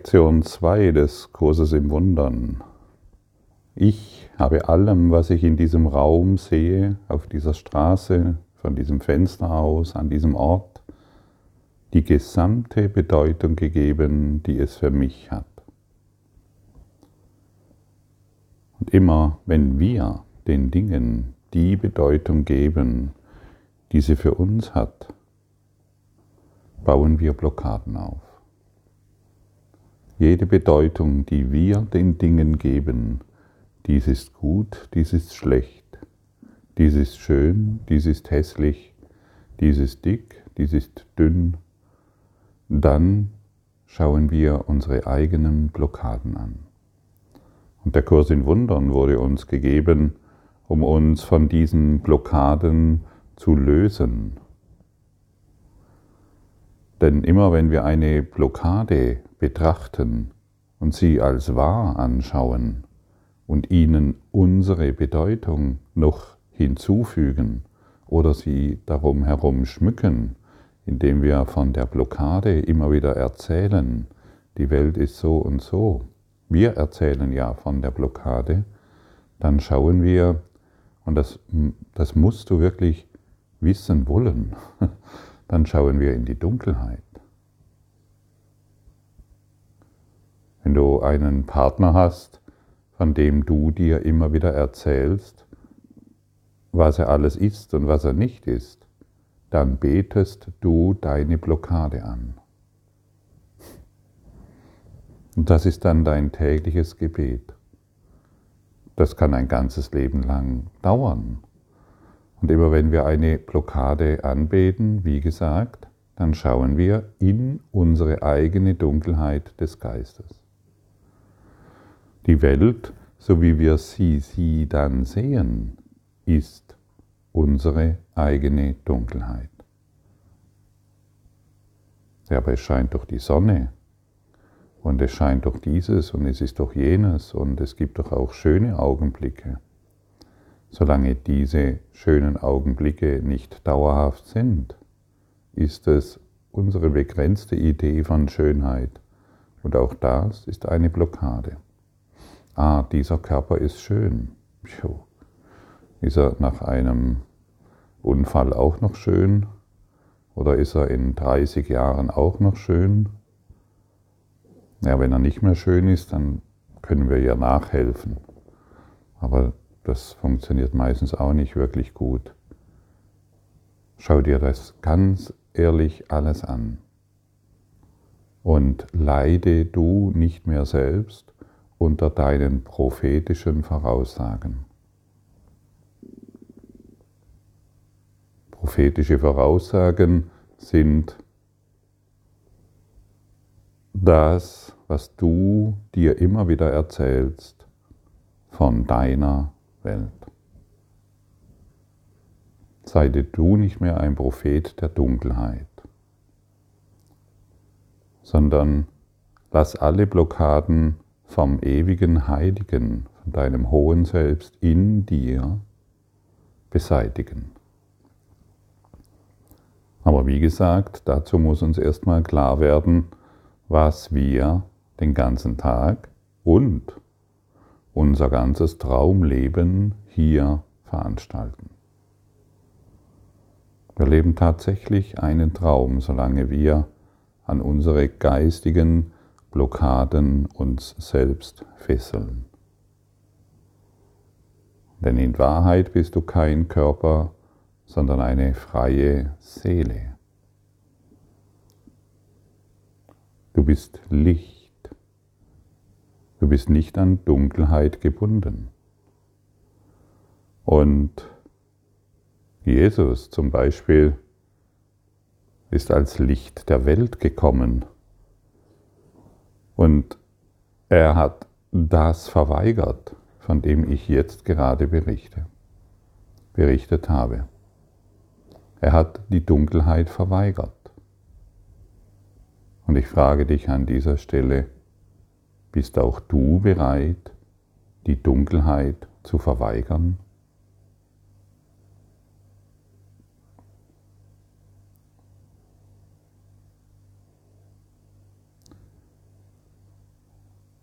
Lektion 2 des Kurses im Wundern. Ich habe allem, was ich in diesem Raum sehe, auf dieser Straße, von diesem Fenster aus, an diesem Ort, die gesamte Bedeutung gegeben, die es für mich hat. Und immer wenn wir den Dingen die Bedeutung geben, die sie für uns hat, bauen wir Blockaden auf. Jede Bedeutung, die wir den Dingen geben, dies ist gut, dies ist schlecht, dies ist schön, dies ist hässlich, dies ist dick, dies ist dünn, dann schauen wir unsere eigenen Blockaden an. Und der Kurs in Wundern wurde uns gegeben, um uns von diesen Blockaden zu lösen. Denn immer wenn wir eine Blockade betrachten und sie als wahr anschauen und ihnen unsere Bedeutung noch hinzufügen oder sie darum herum schmücken, indem wir von der Blockade immer wieder erzählen, die Welt ist so und so, wir erzählen ja von der Blockade, dann schauen wir, und das, das musst du wirklich wissen wollen, dann schauen wir in die Dunkelheit. Wenn du einen Partner hast, von dem du dir immer wieder erzählst, was er alles ist und was er nicht ist, dann betest du deine Blockade an. Und das ist dann dein tägliches Gebet. Das kann ein ganzes Leben lang dauern. Und immer wenn wir eine Blockade anbeten, wie gesagt, dann schauen wir in unsere eigene Dunkelheit des Geistes. Die Welt, so wie wir sie, sie dann sehen, ist unsere eigene Dunkelheit. Ja, aber es scheint doch die Sonne und es scheint doch dieses und es ist doch jenes und es gibt doch auch schöne Augenblicke. Solange diese schönen Augenblicke nicht dauerhaft sind, ist es unsere begrenzte Idee von Schönheit. Und auch das ist eine Blockade. Ah, dieser Körper ist schön. Puh. Ist er nach einem Unfall auch noch schön? Oder ist er in 30 Jahren auch noch schön? Ja, wenn er nicht mehr schön ist, dann können wir ja nachhelfen. Aber das funktioniert meistens auch nicht wirklich gut. Schau dir das ganz ehrlich alles an. Und leide du nicht mehr selbst unter deinen prophetischen Voraussagen. Prophetische Voraussagen sind das, was du dir immer wieder erzählst von deiner Welt. Sei du nicht mehr ein Prophet der Dunkelheit, sondern lass alle Blockaden vom ewigen Heiligen, von deinem hohen Selbst in dir beseitigen. Aber wie gesagt, dazu muss uns erstmal klar werden, was wir den ganzen Tag und unser ganzes Traumleben hier veranstalten. Wir leben tatsächlich einen Traum, solange wir an unsere geistigen Blockaden uns selbst fesseln. Denn in Wahrheit bist du kein Körper, sondern eine freie Seele. Du bist Licht. Du bist nicht an Dunkelheit gebunden. Und Jesus zum Beispiel ist als Licht der Welt gekommen. Und er hat das verweigert, von dem ich jetzt gerade berichte, berichtet habe. Er hat die Dunkelheit verweigert. Und ich frage dich an dieser Stelle, bist auch du bereit, die Dunkelheit zu verweigern?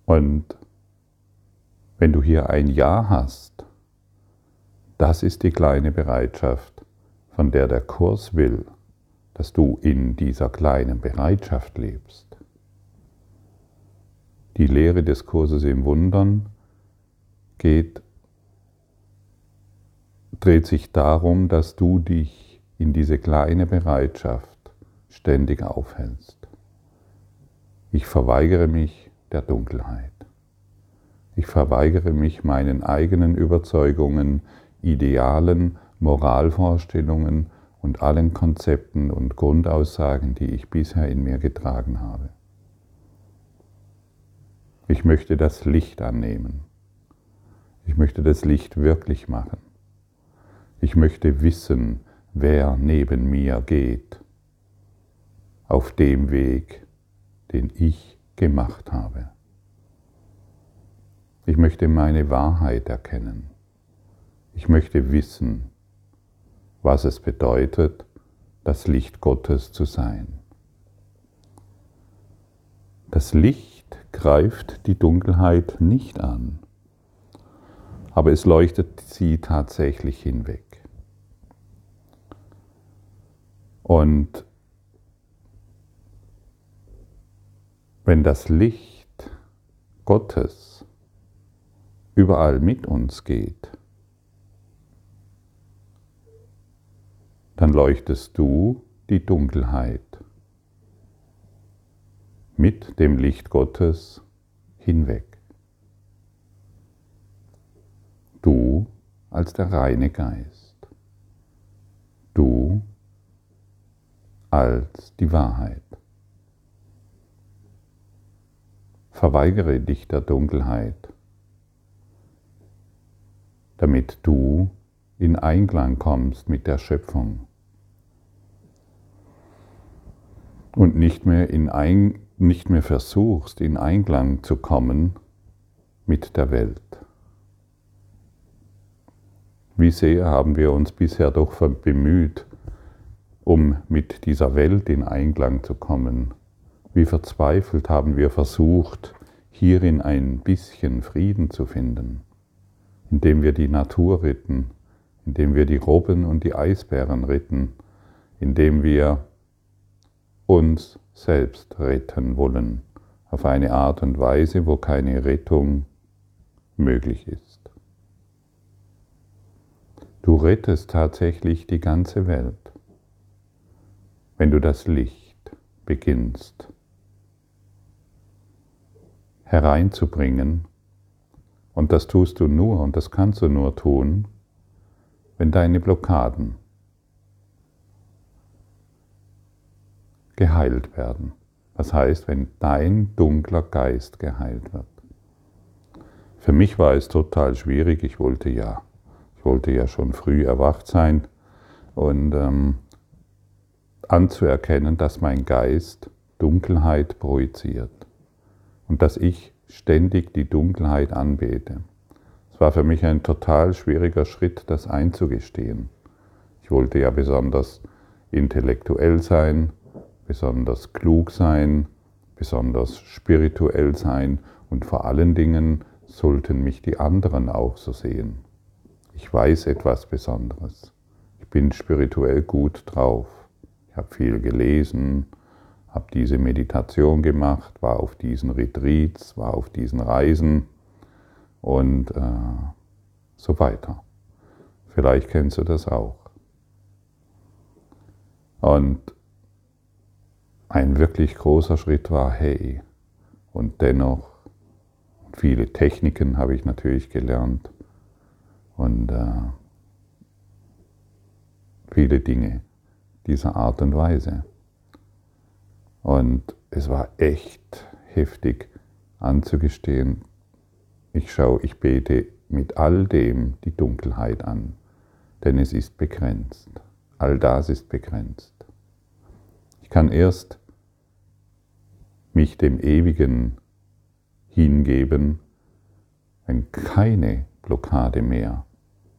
Und wenn du hier ein Ja hast, das ist die kleine Bereitschaft, von der der Kurs will, dass du in dieser kleinen Bereitschaft lebst. Die Lehre des Kurses im Wundern geht, dreht sich darum, dass du dich in diese kleine Bereitschaft ständig aufhältst. Ich verweigere mich der Dunkelheit. Ich verweigere mich meinen eigenen Überzeugungen, Idealen, Moralvorstellungen und allen Konzepten und Grundaussagen, die ich bisher in mir getragen habe. Ich möchte das Licht annehmen. Ich möchte das Licht wirklich machen. Ich möchte wissen, wer neben mir geht auf dem Weg, den ich gemacht habe. Ich möchte meine Wahrheit erkennen. Ich möchte wissen, was es bedeutet, das Licht Gottes zu sein. Das Licht greift die Dunkelheit nicht an, aber es leuchtet sie tatsächlich hinweg. Und wenn das Licht Gottes überall mit uns geht, dann leuchtest du die Dunkelheit mit dem Licht Gottes hinweg. Du als der reine Geist. Du als die Wahrheit. Verweigere dich der Dunkelheit, damit du in Einklang kommst mit der Schöpfung und nicht mehr in Einklang nicht mehr versuchst, in Einklang zu kommen mit der Welt. Wie sehr haben wir uns bisher doch bemüht, um mit dieser Welt in Einklang zu kommen? Wie verzweifelt haben wir versucht, hierin ein bisschen Frieden zu finden, indem wir die Natur ritten, indem wir die Robben und die Eisbären ritten, indem wir uns selbst retten wollen, auf eine Art und Weise, wo keine Rettung möglich ist. Du rettest tatsächlich die ganze Welt, wenn du das Licht beginnst hereinzubringen. Und das tust du nur und das kannst du nur tun, wenn deine Blockaden geheilt werden. Das heißt, wenn dein dunkler Geist geheilt wird. Für mich war es total schwierig. Ich wollte ja, ich wollte ja schon früh erwacht sein und ähm, anzuerkennen, dass mein Geist Dunkelheit projiziert und dass ich ständig die Dunkelheit anbete. Es war für mich ein total schwieriger Schritt, das einzugestehen. Ich wollte ja besonders intellektuell sein, besonders klug sein, besonders spirituell sein und vor allen Dingen sollten mich die anderen auch so sehen. Ich weiß etwas Besonderes. Ich bin spirituell gut drauf. Ich habe viel gelesen, habe diese Meditation gemacht, war auf diesen Retreats, war auf diesen Reisen und äh, so weiter. Vielleicht kennst du das auch. Und ein wirklich großer Schritt war, hey, und dennoch, viele Techniken habe ich natürlich gelernt und äh, viele Dinge dieser Art und Weise. Und es war echt heftig anzugestehen, ich schaue, ich bete mit all dem die Dunkelheit an, denn es ist begrenzt. All das ist begrenzt. Ich kann erst mich dem Ewigen hingeben, wenn keine Blockade mehr,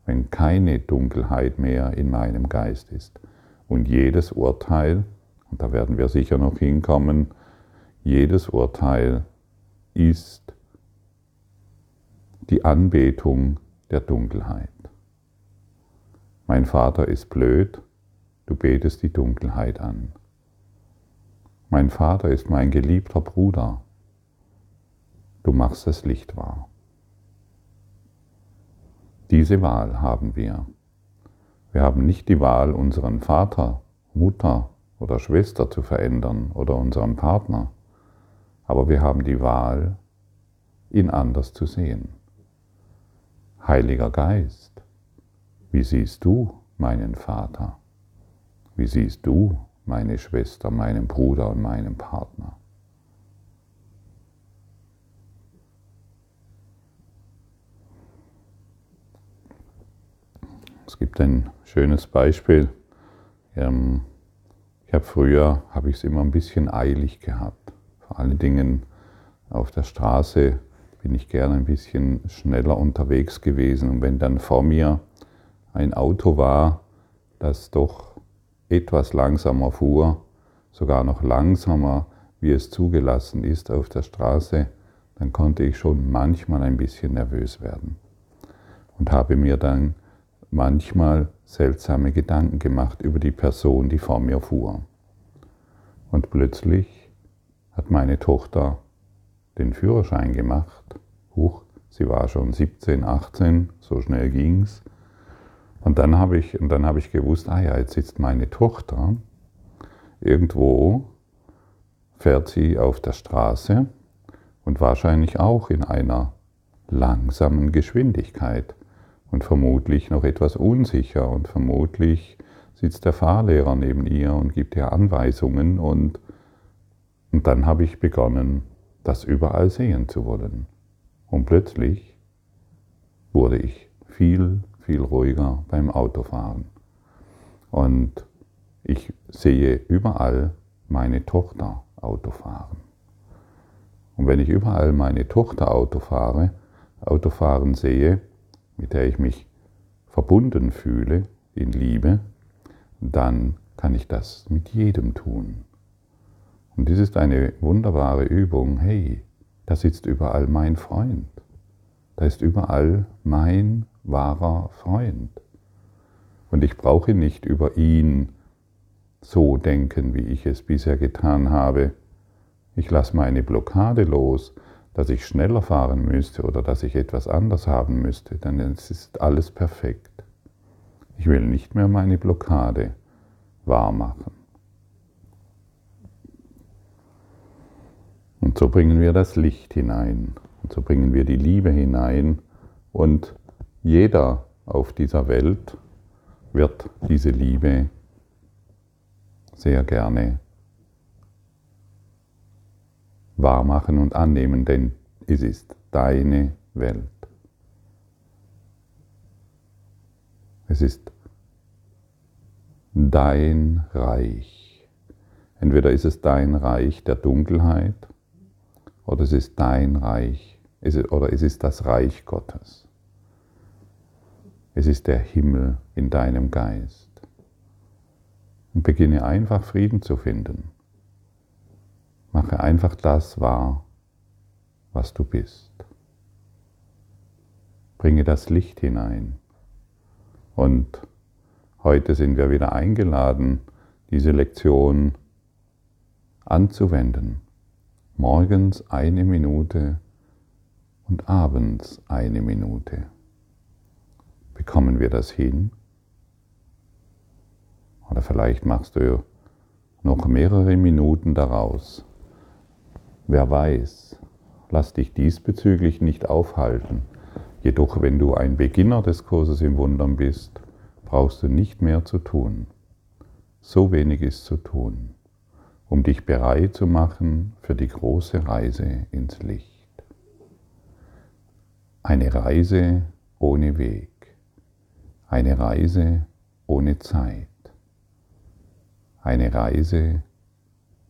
wenn keine Dunkelheit mehr in meinem Geist ist. Und jedes Urteil, und da werden wir sicher noch hinkommen, jedes Urteil ist die Anbetung der Dunkelheit. Mein Vater ist blöd, du betest die Dunkelheit an. Mein Vater ist mein geliebter Bruder, du machst das Licht wahr. Diese Wahl haben wir. Wir haben nicht die Wahl, unseren Vater, Mutter oder Schwester zu verändern oder unseren Partner, aber wir haben die Wahl, ihn anders zu sehen. Heiliger Geist, wie siehst du meinen Vater? Wie siehst du meine Schwester, meinen Bruder und meinen Partner? Es gibt ein schönes Beispiel. Ähm, ich habe früher, habe ich es immer ein bisschen eilig gehabt. Vor allen Dingen auf der Straße bin ich gerne ein bisschen schneller unterwegs gewesen. Und wenn dann vor mir ein Auto war, das doch etwas langsamer fuhr, sogar noch langsamer, wie es zugelassen ist auf der Straße, dann konnte ich schon manchmal ein bisschen nervös werden und habe mir dann manchmal seltsame Gedanken gemacht über die Person, die vor mir fuhr. Und plötzlich hat meine Tochter den Führerschein gemacht. Huch, sie war schon 17, 18, so schnell ging's. Und dann habe ich, und ich gewusst, ah ja, jetzt sitzt meine Tochter irgendwo, fährt sie auf der Straße und wahrscheinlich auch in einer langsamen Geschwindigkeit und vermutlich noch etwas unsicher und vermutlich sitzt der Fahrlehrer neben ihr und gibt ihr Anweisungen und, und dann habe ich begonnen, das überall sehen zu wollen. Und plötzlich wurde ich viel, viel ruhiger beim Autofahren. Und ich sehe überall meine Tochter Autofahren. Und wenn ich überall meine Tochter Autofahre, Autofahren sehe, mit der ich mich verbunden fühle in Liebe, dann kann ich das mit jedem tun. Und dies ist eine wunderbare Übung. Hey, da sitzt überall mein Freund. Da ist überall mein wahrer Freund. Und ich brauche nicht über ihn so denken, wie ich es bisher getan habe. Ich lasse meine Blockade los, dass ich schneller fahren müsste oder dass ich etwas anders haben müsste, denn es ist alles perfekt. Ich will nicht mehr meine Blockade wahr machen. Und so bringen wir das Licht hinein so bringen wir die Liebe hinein und jeder auf dieser Welt wird diese Liebe sehr gerne wahrmachen und annehmen, denn es ist deine Welt. Es ist dein Reich. Entweder ist es dein Reich der Dunkelheit oder es ist dein Reich oder es ist das Reich Gottes. Es ist der Himmel in deinem Geist. Und beginne einfach Frieden zu finden. Mache einfach das wahr, was du bist. Bringe das Licht hinein. Und heute sind wir wieder eingeladen, diese Lektion anzuwenden. Morgens eine Minute und abends eine Minute. Bekommen wir das hin? Oder vielleicht machst du noch mehrere Minuten daraus. Wer weiß, lass dich diesbezüglich nicht aufhalten. Jedoch, wenn du ein Beginner des Kurses im Wundern bist, brauchst du nicht mehr zu tun. So wenig ist zu tun, um dich bereit zu machen für die große Reise ins Licht. Eine Reise ohne Weg, eine Reise ohne Zeit, eine Reise,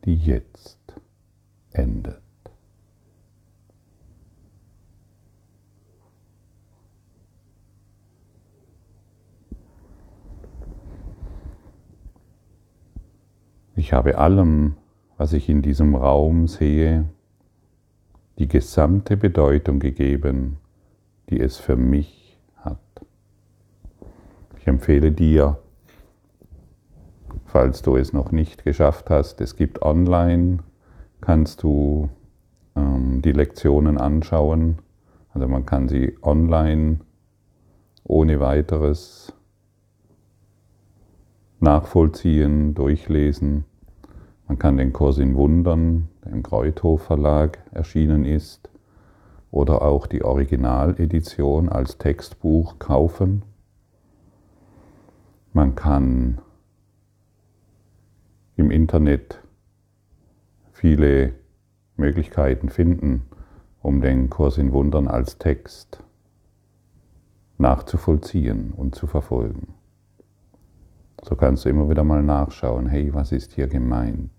die jetzt endet. Ich habe allem, was ich in diesem Raum sehe, die gesamte Bedeutung gegeben, die es für mich hat. Ich empfehle dir, falls du es noch nicht geschafft hast, es gibt online, kannst du ähm, die Lektionen anschauen. Also man kann sie online ohne weiteres nachvollziehen, durchlesen. Man kann den Kurs in Wundern, der im Kreuthof Verlag erschienen ist, oder auch die Originaledition als Textbuch kaufen. Man kann im Internet viele Möglichkeiten finden, um den Kurs in Wundern als Text nachzuvollziehen und zu verfolgen. So kannst du immer wieder mal nachschauen, hey, was ist hier gemeint?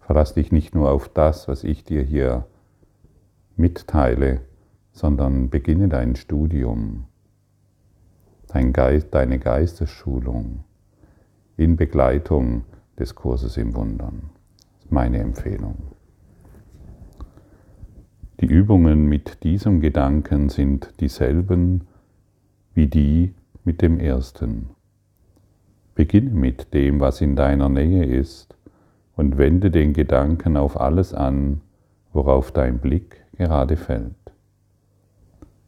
Verlass dich nicht nur auf das, was ich dir hier mitteile, sondern beginne dein Studium, dein Geist, deine Geistesschulung in Begleitung des Kurses im Wundern. Das ist meine Empfehlung. Die Übungen mit diesem Gedanken sind dieselben wie die mit dem ersten. Beginne mit dem, was in deiner Nähe ist, und wende den Gedanken auf alles an, worauf dein Blick gerade fällt.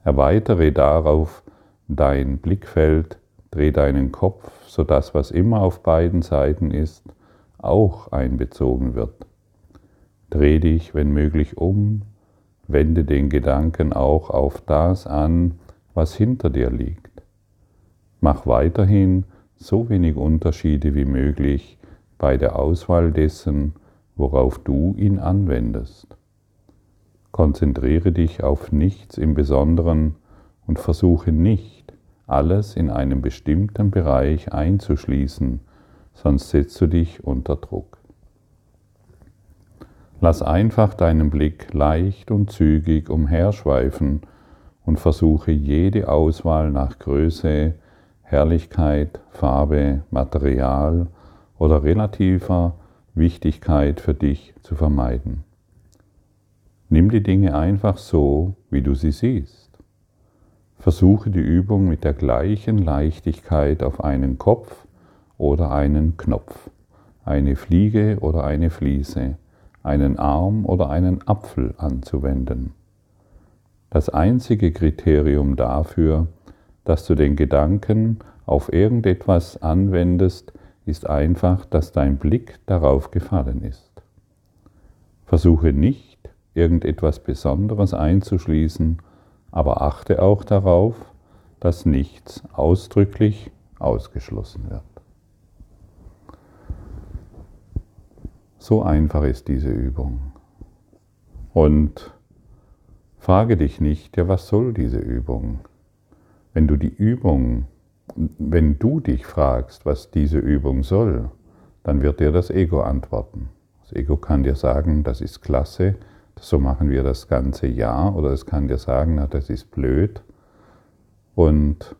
Erweitere darauf dein Blickfeld, dreh deinen Kopf, sodass was immer auf beiden Seiten ist, auch einbezogen wird. Dreh dich, wenn möglich, um, wende den Gedanken auch auf das an, was hinter dir liegt. Mach weiterhin so wenig Unterschiede wie möglich bei der Auswahl dessen, worauf du ihn anwendest. Konzentriere dich auf nichts im Besonderen und versuche nicht, alles in einem bestimmten Bereich einzuschließen, sonst setzt du dich unter Druck. Lass einfach deinen Blick leicht und zügig umherschweifen und versuche jede Auswahl nach Größe, Herrlichkeit, Farbe, Material oder relativer Wichtigkeit für dich zu vermeiden. Nimm die Dinge einfach so, wie du sie siehst. Versuche die Übung mit der gleichen Leichtigkeit auf einen Kopf oder einen Knopf, eine Fliege oder eine Fliese, einen Arm oder einen Apfel anzuwenden. Das einzige Kriterium dafür, dass du den Gedanken auf irgendetwas anwendest, ist einfach, dass dein Blick darauf gefallen ist. Versuche nicht, irgendetwas Besonderes einzuschließen, aber achte auch darauf, dass nichts ausdrücklich ausgeschlossen wird. So einfach ist diese Übung. Und frage dich nicht, ja, was soll diese Übung? Wenn du die Übung, wenn du dich fragst, was diese Übung soll, dann wird dir das Ego antworten. Das Ego kann dir sagen, das ist klasse, so machen wir das ganze Jahr, oder es kann dir sagen, na, das ist blöd und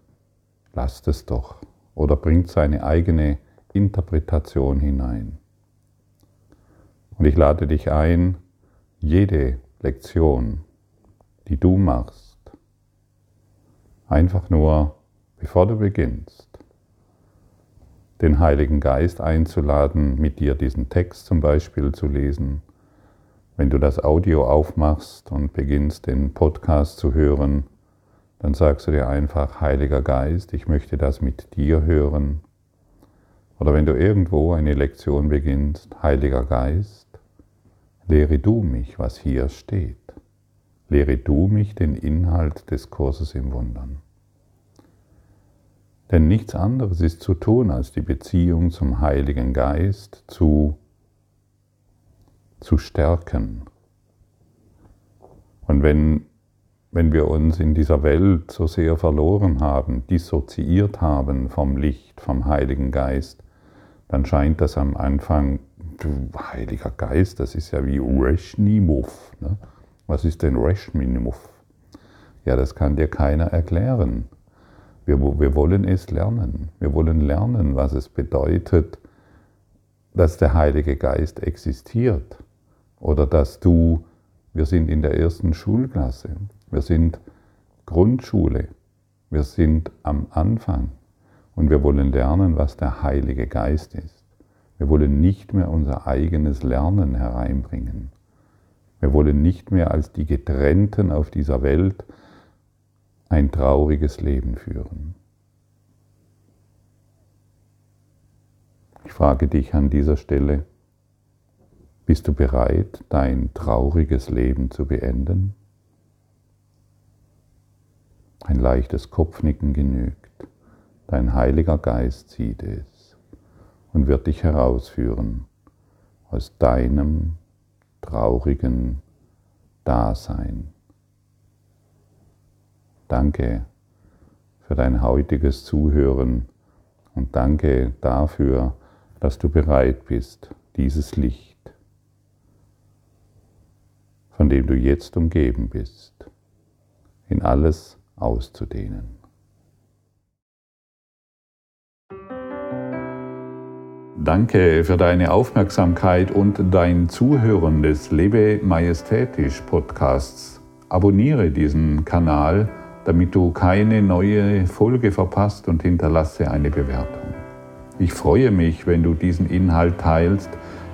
lass es doch. Oder bringt seine eigene Interpretation hinein. Und ich lade dich ein, jede Lektion, die du machst, Einfach nur, bevor du beginnst, den Heiligen Geist einzuladen, mit dir diesen Text zum Beispiel zu lesen. Wenn du das Audio aufmachst und beginnst, den Podcast zu hören, dann sagst du dir einfach, Heiliger Geist, ich möchte das mit dir hören. Oder wenn du irgendwo eine Lektion beginnst, Heiliger Geist, lehre du mich, was hier steht. Lehre du mich den Inhalt des Kurses im Wundern. Denn nichts anderes ist zu tun, als die Beziehung zum Heiligen Geist zu, zu stärken. Und wenn, wenn wir uns in dieser Welt so sehr verloren haben, dissoziiert haben vom Licht, vom Heiligen Geist, dann scheint das am Anfang, du Heiliger Geist, das ist ja wie Reshnimov. Ne? Was ist denn Reshminimov? Ja, das kann dir keiner erklären. Wir, wir wollen es lernen. Wir wollen lernen, was es bedeutet, dass der Heilige Geist existiert. Oder dass du, wir sind in der ersten Schulklasse, wir sind Grundschule. Wir sind am Anfang und wir wollen lernen, was der Heilige Geist ist. Wir wollen nicht mehr unser eigenes Lernen hereinbringen. Wir wollen nicht mehr als die Getrennten auf dieser Welt ein trauriges Leben führen. Ich frage dich an dieser Stelle, bist du bereit, dein trauriges Leben zu beenden? Ein leichtes Kopfnicken genügt. Dein Heiliger Geist sieht es und wird dich herausführen aus deinem traurigen Dasein. Danke für dein heutiges Zuhören und danke dafür, dass du bereit bist, dieses Licht, von dem du jetzt umgeben bist, in alles auszudehnen. Danke für deine Aufmerksamkeit und dein Zuhören des Lebe Majestätisch Podcasts. Abonniere diesen Kanal, damit du keine neue Folge verpasst und hinterlasse eine Bewertung. Ich freue mich, wenn du diesen Inhalt teilst,